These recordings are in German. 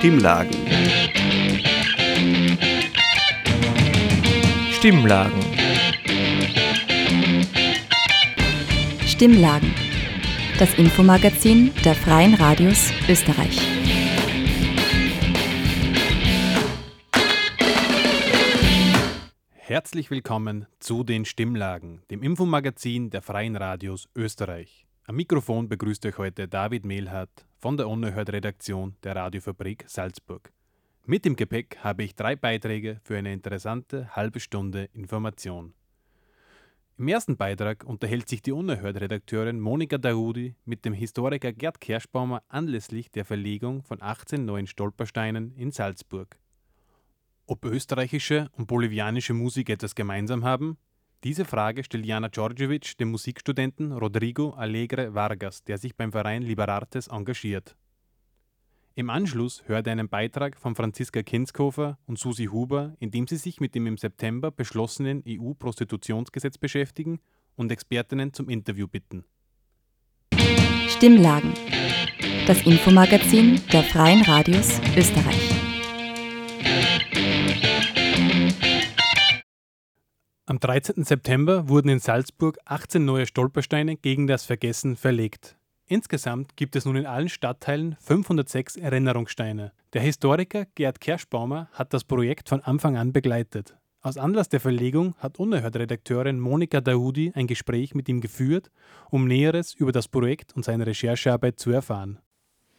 Stimmlagen. Stimmlagen. Stimmlagen. Das Infomagazin der Freien Radios Österreich. Herzlich willkommen zu den Stimmlagen, dem Infomagazin der Freien Radios Österreich. Am Mikrofon begrüßt euch heute David Mehlhardt von der Unerhört-Redaktion der Radiofabrik Salzburg. Mit im Gepäck habe ich drei Beiträge für eine interessante halbe Stunde Information. Im ersten Beitrag unterhält sich die Unerhört-Redakteurin Monika Daudi mit dem Historiker Gerd Kerschbaumer anlässlich der Verlegung von 18 neuen Stolpersteinen in Salzburg. Ob österreichische und bolivianische Musik etwas gemeinsam haben, diese Frage stellt Jana Djordjevic dem Musikstudenten Rodrigo Alegre Vargas, der sich beim Verein Liberartes engagiert. Im Anschluss hört er einen Beitrag von Franziska Kinskofer und Susi Huber, in dem sie sich mit dem im September beschlossenen EU-Prostitutionsgesetz beschäftigen und Expertinnen zum Interview bitten. Stimmlagen. Das Infomagazin der Freien Radios Österreich. Am 13. September wurden in Salzburg 18 neue Stolpersteine gegen das Vergessen verlegt. Insgesamt gibt es nun in allen Stadtteilen 506 Erinnerungssteine. Der Historiker Gerd Kerschbaumer hat das Projekt von Anfang an begleitet. Aus Anlass der Verlegung hat Unerhört-Redakteurin Monika Daudi ein Gespräch mit ihm geführt, um Näheres über das Projekt und seine Recherchearbeit zu erfahren.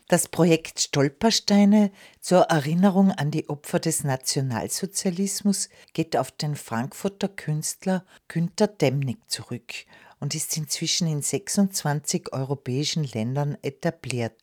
Das Projekt Stolpersteine zur Erinnerung an die Opfer des Nationalsozialismus geht auf den Frankfurter Künstler Günter Demnig zurück und ist inzwischen in 26 europäischen Ländern etabliert.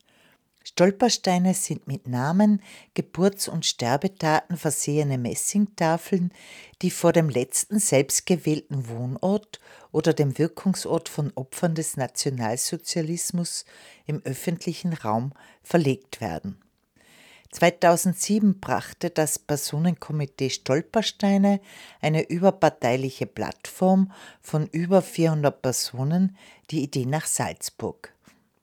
Stolpersteine sind mit Namen, Geburts- und Sterbedaten versehene Messingtafeln, die vor dem letzten selbstgewählten Wohnort oder dem Wirkungsort von Opfern des Nationalsozialismus im öffentlichen Raum verlegt werden. 2007 brachte das Personenkomitee Stolpersteine, eine überparteiliche Plattform von über 400 Personen, die Idee nach Salzburg.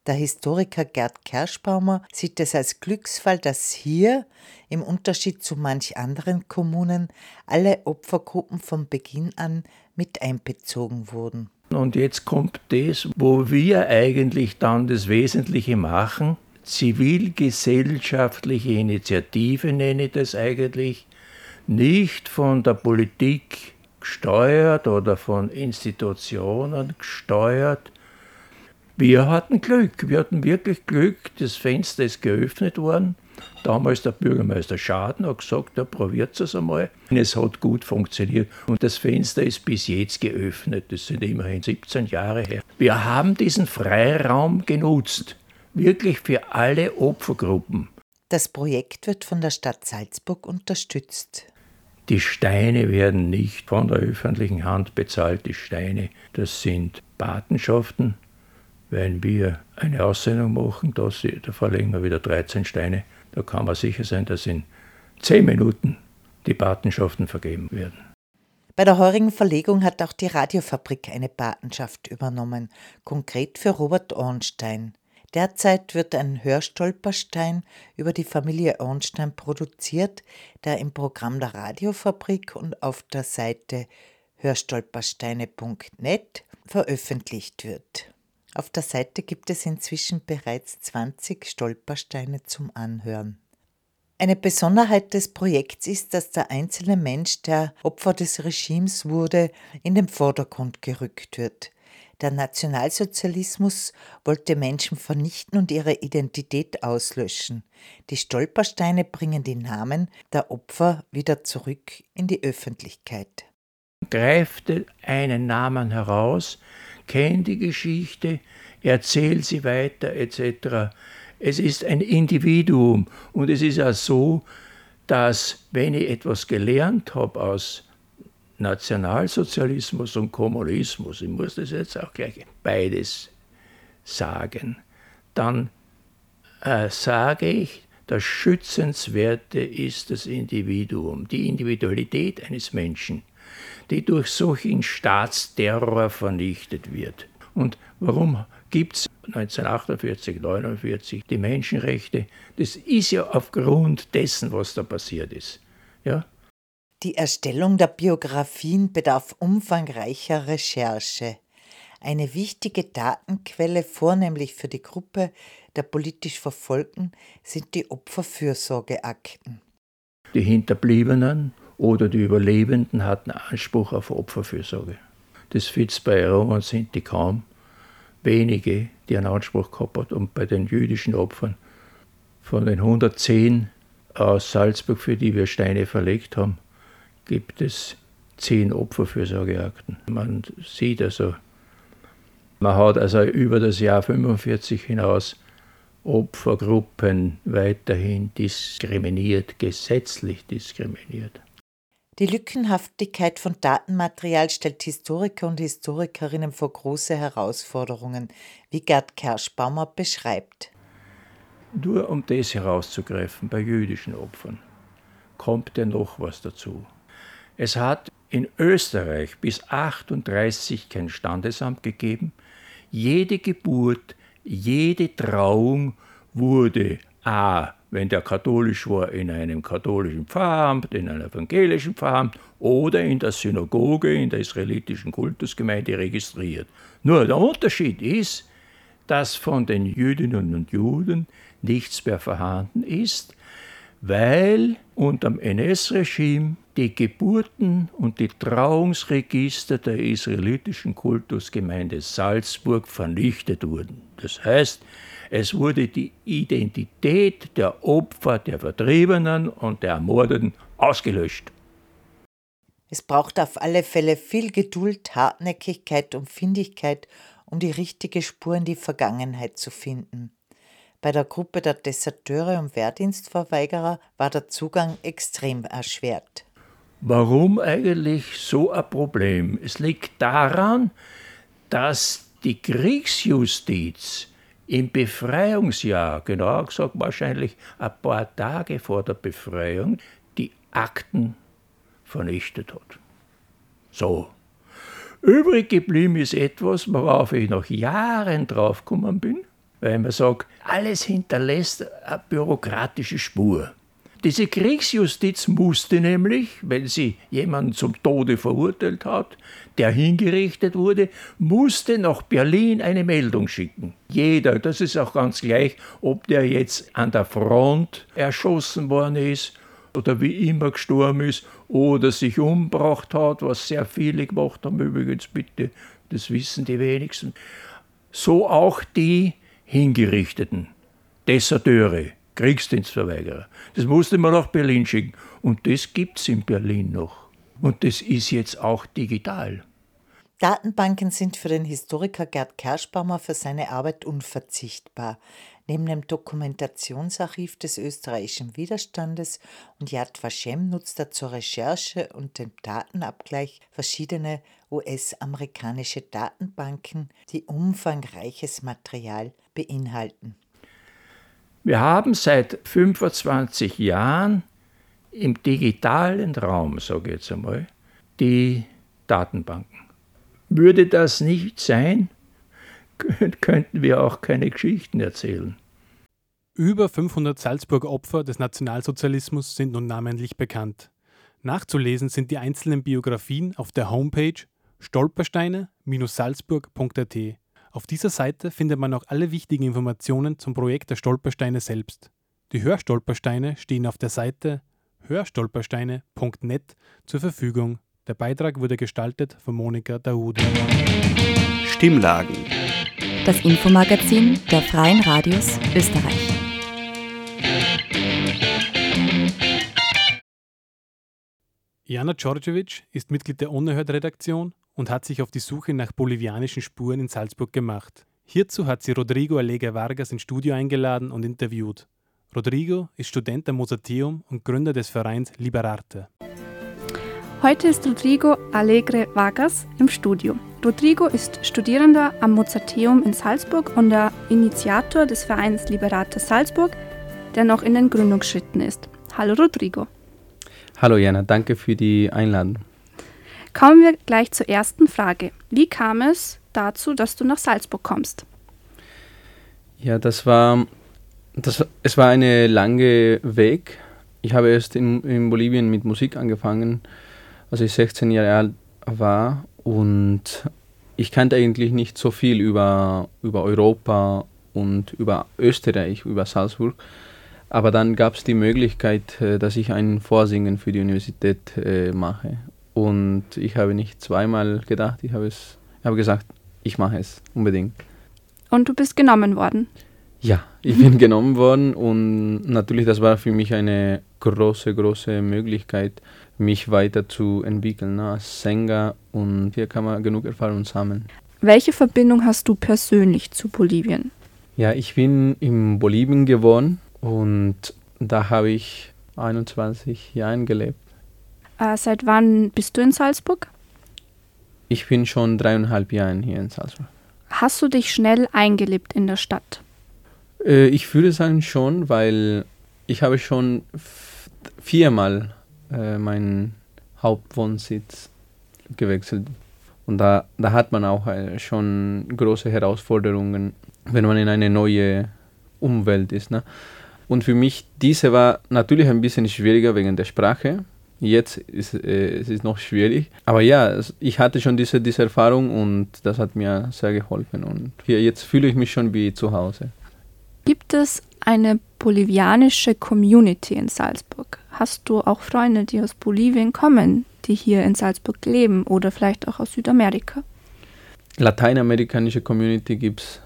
Der Historiker Gerd Kerschbaumer sieht es als Glücksfall, dass hier, im Unterschied zu manch anderen Kommunen, alle Opfergruppen von Beginn an mit einbezogen wurden. Und jetzt kommt das, wo wir eigentlich dann das Wesentliche machen. Zivilgesellschaftliche Initiative nenne ich das eigentlich, nicht von der Politik gesteuert oder von Institutionen gesteuert, wir hatten Glück, wir hatten wirklich Glück, das Fenster ist geöffnet worden. Damals der Bürgermeister Schaden hat gesagt, er probiert es einmal. Es hat gut funktioniert und das Fenster ist bis jetzt geöffnet. Das sind immerhin 17 Jahre her. Wir haben diesen Freiraum genutzt, wirklich für alle Opfergruppen. Das Projekt wird von der Stadt Salzburg unterstützt. Die Steine werden nicht von der öffentlichen Hand bezahlt. Die Steine, das sind Patenschaften, wenn wir eine Aussendung machen, da, da verlegen wir wieder 13 Steine, da kann man sicher sein, dass in 10 Minuten die Patenschaften vergeben werden. Bei der heurigen Verlegung hat auch die Radiofabrik eine Patenschaft übernommen, konkret für Robert Ornstein. Derzeit wird ein Hörstolperstein über die Familie Ornstein produziert, der im Programm der Radiofabrik und auf der Seite hörstolpersteine.net veröffentlicht wird. Auf der Seite gibt es inzwischen bereits 20 Stolpersteine zum Anhören. Eine Besonderheit des Projekts ist, dass der einzelne Mensch, der Opfer des Regimes wurde, in den Vordergrund gerückt wird. Der Nationalsozialismus wollte Menschen vernichten und ihre Identität auslöschen. Die Stolpersteine bringen die Namen der Opfer wieder zurück in die Öffentlichkeit. Greift einen Namen heraus, kenn die Geschichte, erzähl sie weiter etc. Es ist ein Individuum und es ist auch so, dass wenn ich etwas gelernt habe aus Nationalsozialismus und Kommunismus, ich muss das jetzt auch gleich beides sagen, dann äh, sage ich, das Schützenswerte ist das Individuum, die Individualität eines Menschen die durch solchen Staatsterror vernichtet wird. Und warum gibt es 1948, 1949, die Menschenrechte, das ist ja aufgrund dessen, was da passiert ist. Ja? Die Erstellung der Biografien bedarf umfangreicher Recherche. Eine wichtige Datenquelle, vornehmlich für die Gruppe der politisch Verfolgten, sind die Opferfürsorgeakten. Die Hinterbliebenen oder die Überlebenden hatten Anspruch auf Opferfürsorge. Das Fitz bei Roma sind die kaum. Wenige, die einen Anspruch gehabt haben. Und bei den jüdischen Opfern von den 110 aus Salzburg, für die wir Steine verlegt haben, gibt es zehn Opferfürsorgeakten. Man sieht also, man hat also über das Jahr 45 hinaus Opfergruppen weiterhin diskriminiert, gesetzlich diskriminiert. Die Lückenhaftigkeit von Datenmaterial stellt Historiker und Historikerinnen vor große Herausforderungen, wie Gerd Kerschbaumer beschreibt. Nur um das herauszugreifen bei jüdischen Opfern, kommt ja noch was dazu. Es hat in Österreich bis 38 kein Standesamt gegeben. Jede Geburt, jede Trauung wurde a wenn der katholisch war, in einem katholischen Pfarramt, in einem evangelischen Pfarramt oder in der Synagoge, in der israelitischen Kultusgemeinde registriert. Nur der Unterschied ist, dass von den Jüdinnen und Juden nichts mehr vorhanden ist, weil unter dem NS-Regime die Geburten und die Trauungsregister der israelitischen Kultusgemeinde Salzburg vernichtet wurden. Das heißt, es wurde die Identität der Opfer, der Vertriebenen und der Ermordeten ausgelöscht. Es braucht auf alle Fälle viel Geduld, Hartnäckigkeit und Findigkeit, um die richtige Spur in die Vergangenheit zu finden. Bei der Gruppe der Deserteure und Wehrdienstverweigerer war der Zugang extrem erschwert. Warum eigentlich so ein Problem? Es liegt daran, dass die Kriegsjustiz im Befreiungsjahr, genauer gesagt wahrscheinlich ein paar Tage vor der Befreiung, die Akten vernichtet hat. So. Übrig geblieben ist etwas, worauf ich nach Jahren draufgekommen bin, weil man sagt, alles hinterlässt eine bürokratische Spur. Diese Kriegsjustiz musste nämlich, wenn sie jemanden zum Tode verurteilt hat, der hingerichtet wurde, musste nach Berlin eine Meldung schicken. Jeder, das ist auch ganz gleich, ob der jetzt an der Front erschossen worden ist oder wie immer gestorben ist oder sich umgebracht hat, was sehr viele gemacht haben übrigens, bitte, das wissen die wenigsten. So auch die Hingerichteten, Deserteure, Kriegsdienstverweigerer. Das musste man nach Berlin schicken. Und das gibt es in Berlin noch. Und das ist jetzt auch digital. Datenbanken sind für den Historiker Gerd Kerschbaumer für seine Arbeit unverzichtbar. Neben dem Dokumentationsarchiv des österreichischen Widerstandes und Yad Vashem nutzt er zur Recherche und dem Datenabgleich verschiedene US-amerikanische Datenbanken, die umfangreiches Material beinhalten. Wir haben seit 25 Jahren im digitalen Raum, sage ich jetzt einmal, die Datenbanken. Würde das nicht sein, könnten wir auch keine Geschichten erzählen. Über 500 Salzburger Opfer des Nationalsozialismus sind nun namentlich bekannt. Nachzulesen sind die einzelnen Biografien auf der Homepage stolpersteine-salzburg.at. Auf dieser Seite findet man auch alle wichtigen Informationen zum Projekt der Stolpersteine selbst. Die Hörstolpersteine stehen auf der Seite hörstolpersteine.net zur Verfügung. Der Beitrag wurde gestaltet von Monika Daoud. Stimmlagen. Das Infomagazin der Freien Radios Österreich. Jana Djordjevic ist Mitglied der Unerhört-Redaktion und hat sich auf die Suche nach bolivianischen Spuren in Salzburg gemacht. Hierzu hat sie Rodrigo Alega Vargas ins Studio eingeladen und interviewt. Rodrigo ist Student am Mozarteum und Gründer des Vereins Liberarte. Heute ist Rodrigo Alegre Vargas im Studio. Rodrigo ist Studierender am Mozarteum in Salzburg und der Initiator des Vereins Liberate Salzburg, der noch in den Gründungsschritten ist. Hallo Rodrigo. Hallo Jana, danke für die Einladung. Kommen wir gleich zur ersten Frage. Wie kam es dazu, dass du nach Salzburg kommst? Ja, das war, das, es war ein langer Weg. Ich habe erst in, in Bolivien mit Musik angefangen, als ich 16 Jahre alt war und ich kannte eigentlich nicht so viel über, über Europa und über Österreich, über Salzburg. Aber dann gab es die Möglichkeit, äh, dass ich ein Vorsingen für die Universität äh, mache. Und ich habe nicht zweimal gedacht, ich habe, es, ich habe gesagt, ich mache es unbedingt. Und du bist genommen worden? Ja, ich bin genommen worden und natürlich, das war für mich eine große, große Möglichkeit, mich weiterzuentwickeln ne, als Sänger und hier kann man genug Erfahrung sammeln. Welche Verbindung hast du persönlich zu Bolivien? Ja, ich bin in Bolivien geboren und da habe ich 21 Jahre gelebt. Äh, seit wann bist du in Salzburg? Ich bin schon dreieinhalb Jahre hier in Salzburg. Hast du dich schnell eingelebt in der Stadt? Äh, ich würde sagen schon, weil ich habe schon viermal äh, meinen Hauptwohnsitz gewechselt. Und da, da hat man auch äh, schon große Herausforderungen, wenn man in eine neue Umwelt ist. Ne? Und für mich, diese war natürlich ein bisschen schwieriger wegen der Sprache. Jetzt ist äh, es ist noch schwierig. Aber ja, ich hatte schon diese, diese Erfahrung und das hat mir sehr geholfen. Und hier, jetzt fühle ich mich schon wie zu Hause. Gibt es eine bolivianische Community in Salzburg? Hast du auch Freunde, die aus Bolivien kommen, die hier in Salzburg leben oder vielleicht auch aus Südamerika? Lateinamerikanische Community gibt es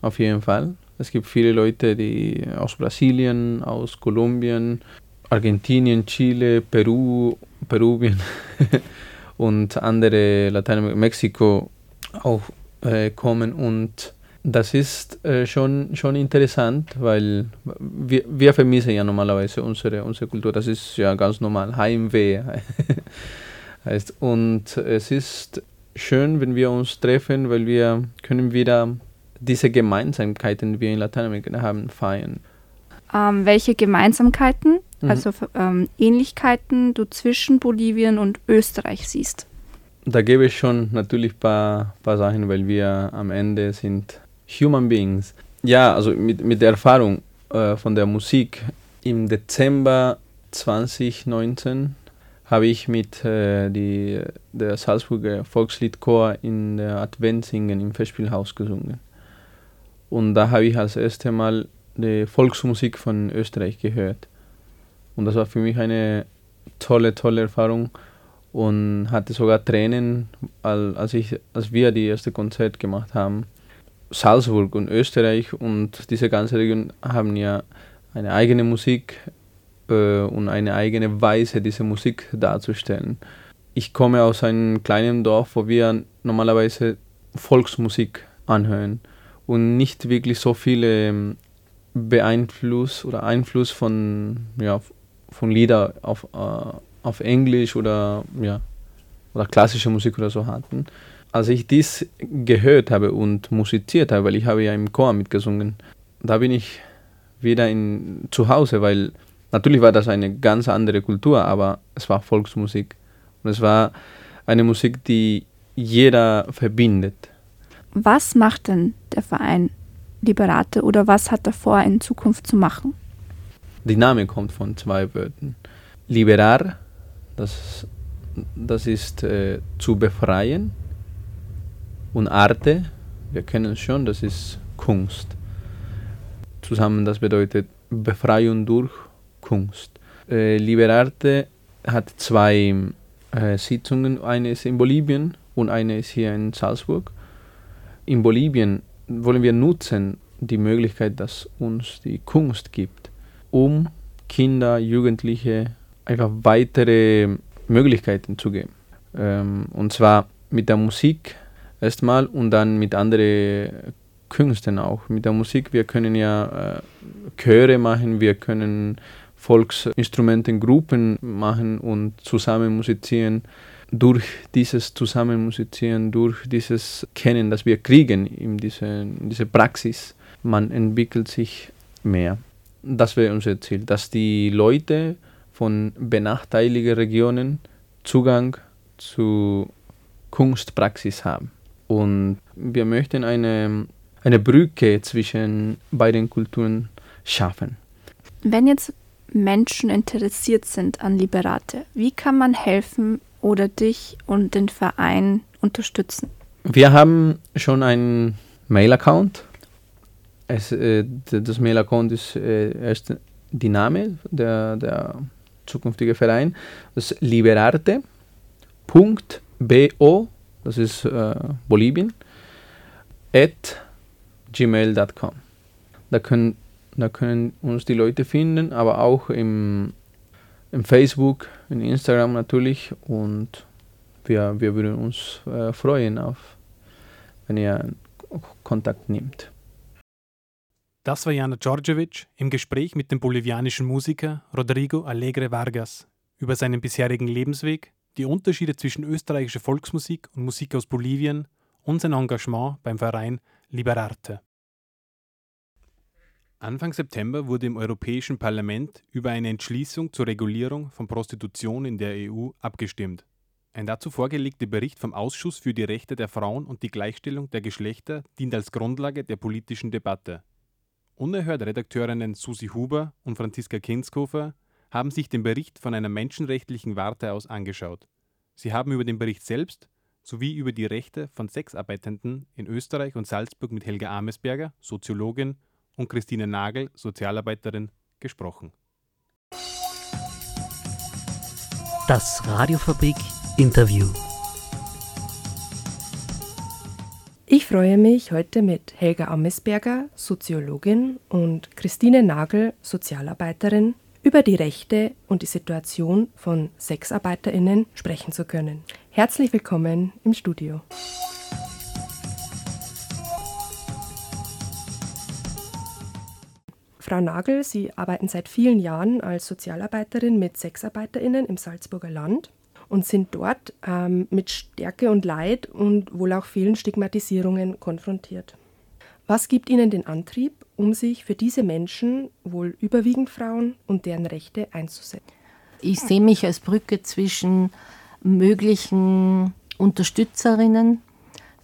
auf jeden Fall. Es gibt viele Leute, die aus Brasilien, aus Kolumbien, Argentinien, Chile, Peru, Peruvien und andere Lateinamerika, Mexiko auch äh, kommen und das ist äh, schon, schon interessant, weil wir, wir vermissen ja normalerweise unsere, unsere Kultur. Das ist ja ganz normal. Heimweh heißt. Und es ist schön, wenn wir uns treffen, weil wir können wieder diese Gemeinsamkeiten, die wir in Lateinamerika haben, feiern. Ähm, welche Gemeinsamkeiten, mhm. also ähm, Ähnlichkeiten du zwischen Bolivien und Österreich siehst? Da gebe ich schon natürlich ein paar, paar Sachen, weil wir am Ende sind Human Beings. Ja, also mit, mit der Erfahrung äh, von der Musik. Im Dezember 2019 habe ich mit äh, die, der Salzburger Volksliedchor in der Adventsingen im Festspielhaus gesungen. Und da habe ich als erstes Mal die Volksmusik von Österreich gehört. Und das war für mich eine tolle, tolle Erfahrung und hatte sogar Tränen, als, ich, als wir die erste Konzert gemacht haben. Salzburg und Österreich und diese ganze Region haben ja eine eigene Musik äh, und eine eigene Weise, diese Musik darzustellen. Ich komme aus einem kleinen Dorf, wo wir normalerweise Volksmusik anhören und nicht wirklich so viele ähm, Beeinfluss oder Einfluss von, ja, von Lieder auf, äh, auf Englisch oder, ja, oder klassische Musik oder so hatten als ich dies gehört habe und musiziert habe, weil ich habe ja im Chor mitgesungen, da bin ich wieder in, zu Hause, weil natürlich war das eine ganz andere Kultur, aber es war Volksmusik. Und es war eine Musik, die jeder verbindet. Was macht denn der Verein Liberate oder was hat er vor, in Zukunft zu machen? Die Name kommt von zwei Wörtern. Liberar, das, das ist äh, zu befreien und Arte, wir kennen es schon, das ist Kunst. Zusammen, das bedeutet Befreiung durch Kunst. Äh, Liberarte hat zwei äh, Sitzungen, eine ist in Bolivien und eine ist hier in Salzburg. In Bolivien wollen wir nutzen die Möglichkeit, dass uns die Kunst gibt, um Kinder, Jugendliche einfach weitere Möglichkeiten zu geben. Ähm, und zwar mit der Musik erstmal und dann mit anderen Künsten auch. Mit der Musik, wir können ja äh, Chöre machen, wir können Volksinstrumentengruppen machen und zusammen musizieren. Durch dieses Zusammenmusizieren, durch dieses Kennen, das wir kriegen in dieser in diese Praxis, man entwickelt sich mehr. Das wäre unser Ziel, dass die Leute von benachteiligten Regionen Zugang zu Kunstpraxis haben. Und wir möchten eine eine Brücke zwischen beiden Kulturen schaffen. Wenn jetzt Menschen interessiert sind an Liberate, wie kann man helfen oder dich und den Verein unterstützen? Wir haben schon einen Mail-Account. Äh, das Mail-Account ist äh, erst die Name der, der zukünftige Verein. Das ist liberarte.bo, das ist äh, Bolivien, at gmail.com. Da können, da können uns die Leute finden, aber auch im, im Facebook, in Instagram natürlich und wir, wir würden uns äh, freuen, auf, wenn ihr Kontakt nimmt. Das war Jana Djordjevic im Gespräch mit dem bolivianischen Musiker Rodrigo Alegre Vargas über seinen bisherigen Lebensweg, die Unterschiede zwischen österreichischer Volksmusik und Musik aus Bolivien und sein Engagement beim Verein Liberarte. Anfang September wurde im Europäischen Parlament über eine Entschließung zur Regulierung von Prostitution in der EU abgestimmt. Ein dazu vorgelegter Bericht vom Ausschuss für die Rechte der Frauen und die Gleichstellung der Geschlechter dient als Grundlage der politischen Debatte. Unerhört Redakteurinnen Susi Huber und Franziska Kinskofer haben sich den Bericht von einer menschenrechtlichen Warte aus angeschaut. Sie haben über den Bericht selbst sowie über die Rechte von Sexarbeitenden in Österreich und Salzburg mit Helga Amesberger, Soziologin, und Christine Nagel, Sozialarbeiterin, gesprochen. Das Radiofabrik Interview. Ich freue mich heute mit Helga Ammesberger, Soziologin, und Christine Nagel, Sozialarbeiterin, über die Rechte und die Situation von Sexarbeiterinnen sprechen zu können. Herzlich willkommen im Studio. Frau Nagel, Sie arbeiten seit vielen Jahren als Sozialarbeiterin mit Sexarbeiterinnen im Salzburger Land und sind dort ähm, mit Stärke und Leid und wohl auch vielen Stigmatisierungen konfrontiert. Was gibt Ihnen den Antrieb, um sich für diese Menschen, wohl überwiegend Frauen und deren Rechte einzusetzen? Ich sehe mich als Brücke zwischen möglichen Unterstützerinnen,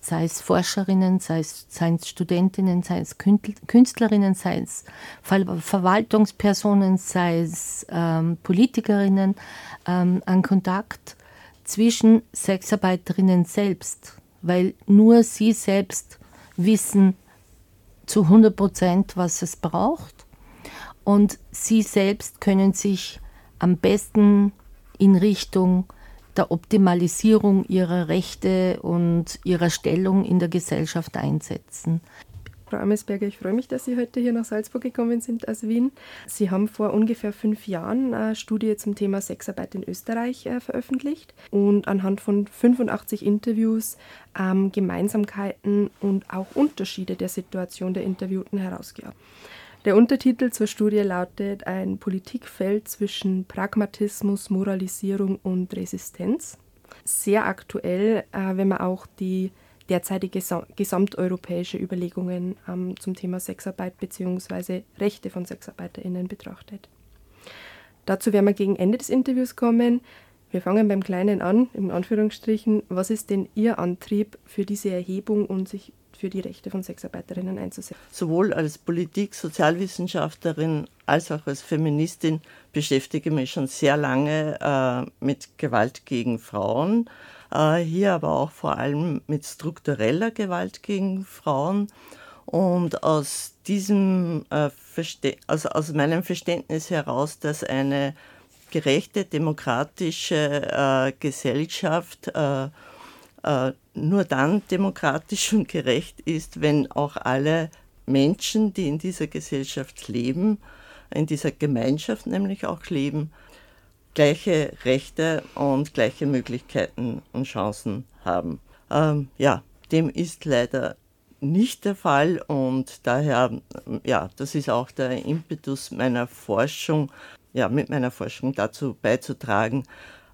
sei es Forscherinnen, sei es, sei es Studentinnen, sei es Künstlerinnen, sei es Verwaltungspersonen, sei es ähm, Politikerinnen, ähm, an Kontakt zwischen Sexarbeiterinnen selbst, weil nur sie selbst wissen zu 100 Prozent, was es braucht und sie selbst können sich am besten in Richtung der Optimalisierung ihrer Rechte und ihrer Stellung in der Gesellschaft einsetzen. Frau Amesberger, ich freue mich, dass Sie heute hier nach Salzburg gekommen sind aus Wien. Sie haben vor ungefähr fünf Jahren eine Studie zum Thema Sexarbeit in Österreich äh, veröffentlicht und anhand von 85 Interviews ähm, Gemeinsamkeiten und auch Unterschiede der Situation der Interviewten herausgearbeitet. Der Untertitel zur Studie lautet Ein Politikfeld zwischen Pragmatismus, Moralisierung und Resistenz. Sehr aktuell, äh, wenn man auch die derzeitige gesamteuropäische Überlegungen ähm, zum Thema Sexarbeit bzw. Rechte von SexarbeiterInnen betrachtet. Dazu werden wir gegen Ende des Interviews kommen. Wir fangen beim Kleinen an, in Anführungsstrichen. Was ist denn Ihr Antrieb für diese Erhebung und sich für die Rechte von Sexarbeiterinnen einzusetzen. Sowohl als Politik, Sozialwissenschaftlerin als auch als Feministin beschäftige ich mich schon sehr lange äh, mit Gewalt gegen Frauen. Äh, hier aber auch vor allem mit struktureller Gewalt gegen Frauen. Und aus diesem äh, also aus meinem Verständnis heraus, dass eine gerechte, demokratische äh, Gesellschaft nur dann demokratisch und gerecht ist, wenn auch alle Menschen, die in dieser Gesellschaft leben, in dieser Gemeinschaft nämlich auch leben, gleiche Rechte und gleiche Möglichkeiten und Chancen haben. Ähm, ja, dem ist leider nicht der Fall und daher, ja, das ist auch der Impetus meiner Forschung, ja, mit meiner Forschung dazu beizutragen,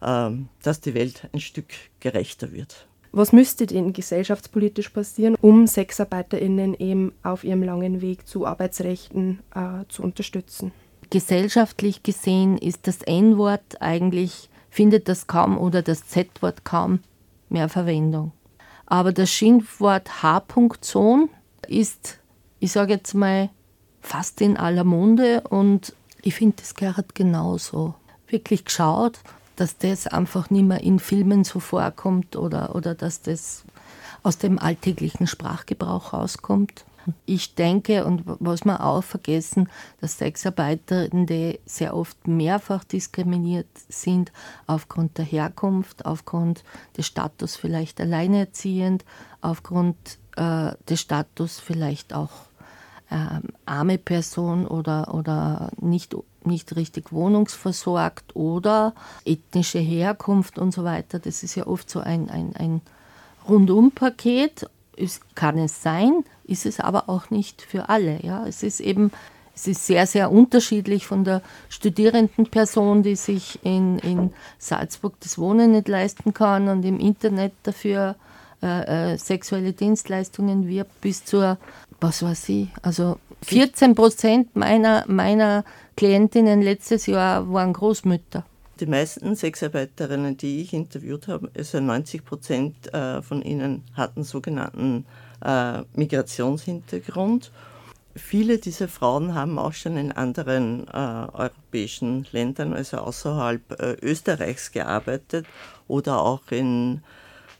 ähm, dass die Welt ein Stück gerechter wird. Was müsste denn gesellschaftspolitisch passieren, um SexarbeiterInnen eben auf ihrem langen Weg zu Arbeitsrechten äh, zu unterstützen? Gesellschaftlich gesehen ist das N-Wort eigentlich, findet das kaum oder das Z-Wort kaum mehr Verwendung. Aber das Schimpfwort H-Sohn ist ich sage jetzt mal, fast in aller Munde und ich finde, das gehört genauso. Wirklich geschaut, dass das einfach nicht mehr in Filmen so vorkommt oder, oder dass das aus dem alltäglichen Sprachgebrauch rauskommt. Ich denke, und was wir auch vergessen, dass Sexarbeitende sehr oft mehrfach diskriminiert sind aufgrund der Herkunft, aufgrund des Status vielleicht alleinerziehend, aufgrund äh, des Status vielleicht auch äh, arme Person oder, oder nicht, nicht richtig wohnungsversorgt oder ethnische Herkunft und so weiter. Das ist ja oft so ein, ein, ein Rundumpaket. Es kann es sein, ist es aber auch nicht für alle. Ja? Es ist eben es ist sehr, sehr unterschiedlich von der Studierendenperson, die sich in, in Salzburg das Wohnen nicht leisten kann und im Internet dafür äh, äh, sexuelle Dienstleistungen wirbt, bis zur, was weiß ich, also 14 Prozent meiner, meiner Klientinnen letztes Jahr waren Großmütter. Die meisten Sexarbeiterinnen, die ich interviewt habe, also 90 Prozent äh, von ihnen hatten sogenannten äh, Migrationshintergrund. Viele dieser Frauen haben auch schon in anderen äh, europäischen Ländern, also außerhalb Österreichs, gearbeitet oder auch in,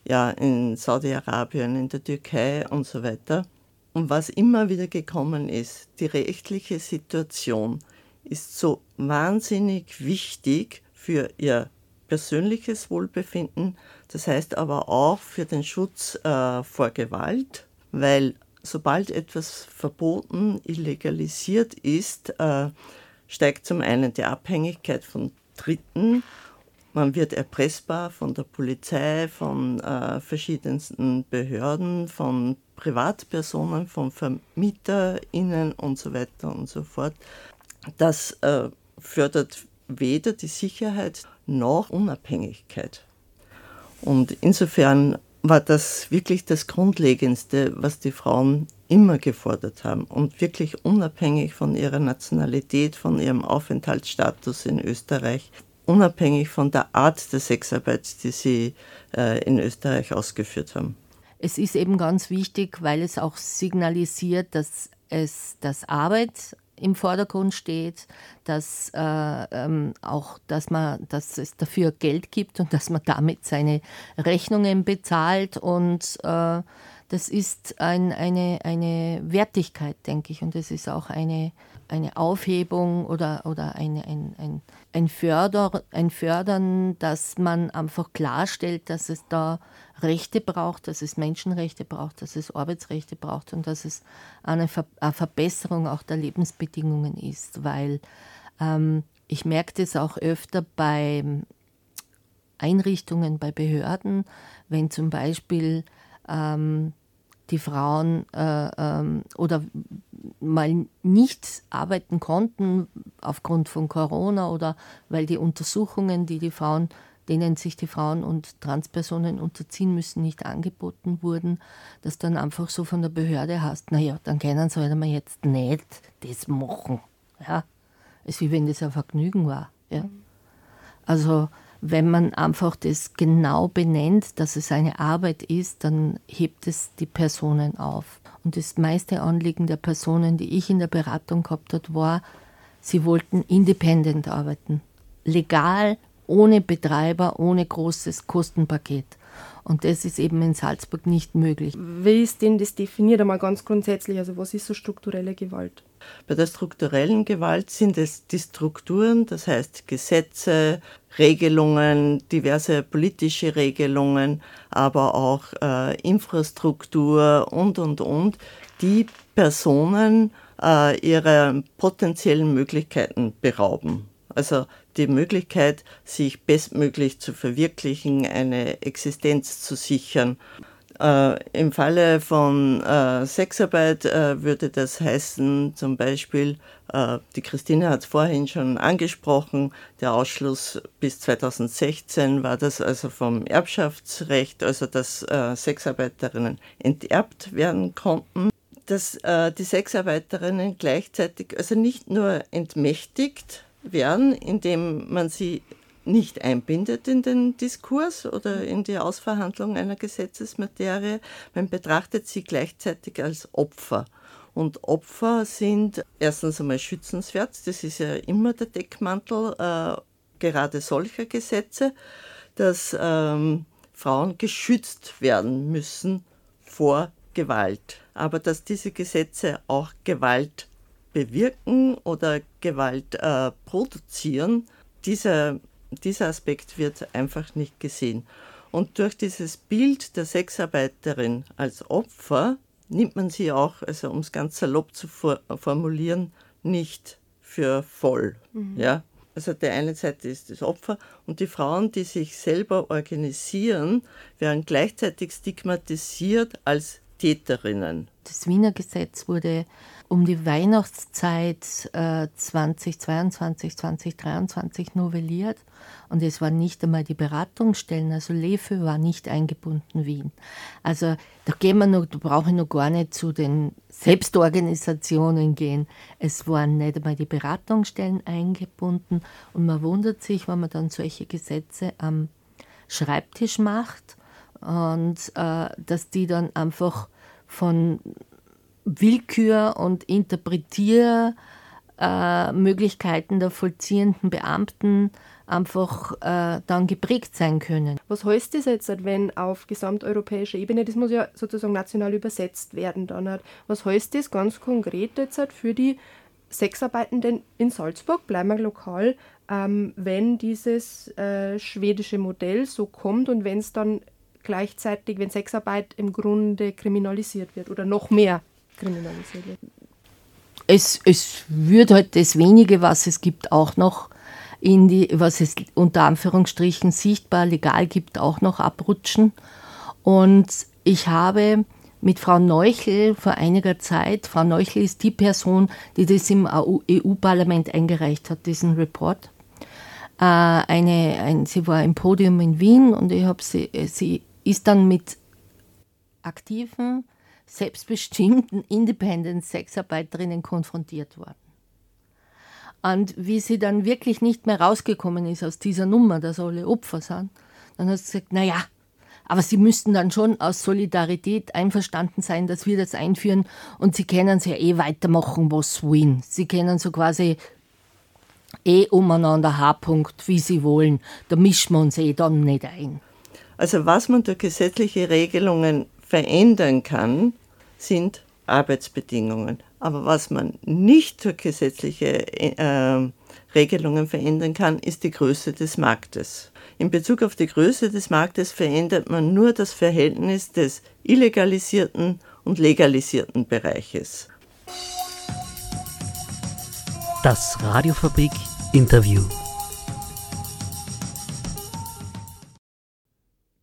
ja, in Saudi-Arabien, in der Türkei und so weiter. Und was immer wieder gekommen ist, die rechtliche Situation ist so wahnsinnig wichtig für ihr persönliches Wohlbefinden, das heißt aber auch für den Schutz äh, vor Gewalt, weil sobald etwas verboten, illegalisiert ist, äh, steigt zum einen die Abhängigkeit von Dritten, man wird erpressbar von der Polizei, von äh, verschiedensten Behörden, von Privatpersonen, von VermieterInnen und so weiter und so fort. Das äh, fördert weder die Sicherheit noch Unabhängigkeit. Und insofern war das wirklich das Grundlegendste, was die Frauen immer gefordert haben und wirklich unabhängig von ihrer Nationalität, von ihrem Aufenthaltsstatus in Österreich, unabhängig von der Art der Sexarbeit, die sie äh, in Österreich ausgeführt haben. Es ist eben ganz wichtig, weil es auch signalisiert, dass es das Arbeit im Vordergrund steht, dass äh, ähm, auch, dass man, dass es dafür Geld gibt und dass man damit seine Rechnungen bezahlt. Und äh, das ist ein, eine, eine Wertigkeit, denke ich, und es ist auch eine, eine Aufhebung oder, oder eine, ein, ein, ein, Förder, ein Fördern, dass man einfach klarstellt, dass es da Rechte braucht, dass es Menschenrechte braucht, dass es Arbeitsrechte braucht und dass es eine, Ver eine Verbesserung auch der Lebensbedingungen ist, weil ähm, ich merke das auch öfter bei Einrichtungen, bei Behörden, wenn zum Beispiel ähm, die Frauen äh, ähm, oder mal nicht arbeiten konnten aufgrund von Corona oder weil die Untersuchungen, die die Frauen denen sich die Frauen und Transpersonen unterziehen müssen, nicht angeboten wurden, dass dann einfach so von der Behörde hast, naja, dann können sie halt jetzt nicht das machen. Ja? Es ist wie wenn das ein Vergnügen war. Ja? Also wenn man einfach das genau benennt, dass es eine Arbeit ist, dann hebt es die Personen auf. Und das meiste Anliegen der Personen, die ich in der Beratung gehabt habe, war, sie wollten independent arbeiten. Legal, ohne Betreiber, ohne großes Kostenpaket. Und das ist eben in Salzburg nicht möglich. Wie ist denn das definiert einmal ganz grundsätzlich? Also was ist so strukturelle Gewalt? Bei der strukturellen Gewalt sind es die Strukturen, das heißt Gesetze, Regelungen, diverse politische Regelungen, aber auch äh, Infrastruktur und, und, und, die Personen äh, ihrer potenziellen Möglichkeiten berauben. Also die Möglichkeit, sich bestmöglich zu verwirklichen, eine Existenz zu sichern. Äh, Im Falle von äh, Sexarbeit äh, würde das heißen, zum Beispiel, äh, die Christine hat es vorhin schon angesprochen, der Ausschluss bis 2016 war das also vom Erbschaftsrecht, also dass äh, Sexarbeiterinnen enterbt werden konnten dass äh, die Sexarbeiterinnen gleichzeitig also nicht nur entmächtigt werden, indem man sie nicht einbindet in den Diskurs oder in die Ausverhandlung einer Gesetzesmaterie. Man betrachtet sie gleichzeitig als Opfer. Und Opfer sind erstens einmal schützenswert, das ist ja immer der Deckmantel äh, gerade solcher Gesetze, dass ähm, Frauen geschützt werden müssen vor Gewalt. Aber dass diese Gesetze auch Gewalt bewirken oder Gewalt äh, produzieren, dieser, dieser Aspekt wird einfach nicht gesehen. Und durch dieses Bild der Sexarbeiterin als Opfer nimmt man sie auch, also um es ganz salopp zu formulieren, nicht für voll. Mhm. Ja? Also der eine Seite ist das Opfer und die Frauen, die sich selber organisieren, werden gleichzeitig stigmatisiert als Täterinnen. Das Wiener Gesetz wurde um die Weihnachtszeit äh, 2022, 2023 novelliert und es war nicht einmal die Beratungsstellen, also LEFE war nicht eingebunden Wien. Also da gehen wir noch, da brauche ich noch gar nicht zu den Selbstorganisationen gehen. Es waren nicht einmal die Beratungsstellen eingebunden und man wundert sich, wenn man dann solche Gesetze am Schreibtisch macht und äh, dass die dann einfach von Willkür und Interpretiermöglichkeiten äh, der vollziehenden Beamten einfach äh, dann geprägt sein können. Was heißt das jetzt, wenn auf gesamteuropäischer Ebene, das muss ja sozusagen national übersetzt werden dann, was heißt das ganz konkret jetzt für die Sexarbeitenden in Salzburg, bleiben wir lokal, ähm, wenn dieses äh, schwedische Modell so kommt und wenn es dann gleichzeitig, wenn Sexarbeit im Grunde kriminalisiert wird oder noch mehr kriminalisiert? Es, es wird halt das wenige, was es gibt, auch noch in die, was es unter Anführungsstrichen sichtbar legal gibt, auch noch abrutschen. Und ich habe mit Frau Neuchel vor einiger Zeit, Frau Neuchel ist die Person, die das im EU-Parlament eingereicht hat, diesen Report. Äh, eine, ein, sie war im Podium in Wien und ich habe sie, sie ist dann mit aktiven, selbstbestimmten Independent-Sexarbeiterinnen konfrontiert worden. Und wie sie dann wirklich nicht mehr rausgekommen ist aus dieser Nummer, dass alle Opfer sind, dann hat sie gesagt, naja, aber sie müssten dann schon aus Solidarität einverstanden sein, dass wir das einführen und sie können ja eh weitermachen, was wollen. Sie können so quasi eh umeinander H-Punkt, wie sie wollen. Da mischen wir uns eh dann nicht ein. Also was man durch gesetzliche Regelungen verändern kann, sind Arbeitsbedingungen. Aber was man nicht durch gesetzliche äh, Regelungen verändern kann, ist die Größe des Marktes. In Bezug auf die Größe des Marktes verändert man nur das Verhältnis des illegalisierten und legalisierten Bereiches. Das Radiofabrik Interview.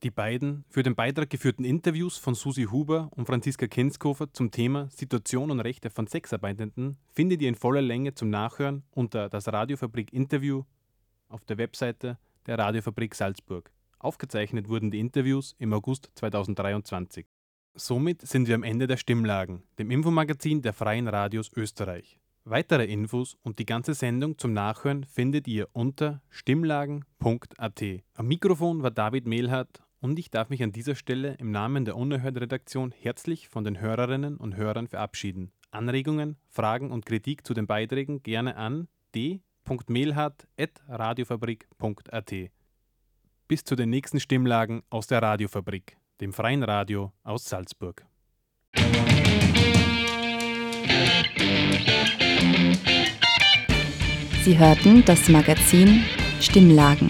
Die beiden für den Beitrag geführten Interviews von Susi Huber und Franziska Kenskofer zum Thema Situation und Rechte von Sexarbeitenden findet ihr in voller Länge zum Nachhören unter das Radiofabrik Interview auf der Webseite der Radiofabrik Salzburg. Aufgezeichnet wurden die Interviews im August 2023. Somit sind wir am Ende der Stimmlagen, dem Infomagazin der Freien Radios Österreich. Weitere Infos und die ganze Sendung zum Nachhören findet ihr unter stimmlagen.at. Am Mikrofon war David Mehlhardt und ich darf mich an dieser Stelle im Namen der Unerhört-Redaktion herzlich von den Hörerinnen und Hörern verabschieden. Anregungen, Fragen und Kritik zu den Beiträgen gerne an d.mehlhardt.radiofabrik.at. Bis zu den nächsten Stimmlagen aus der Radiofabrik, dem freien Radio aus Salzburg. Sie hörten das Magazin Stimmlagen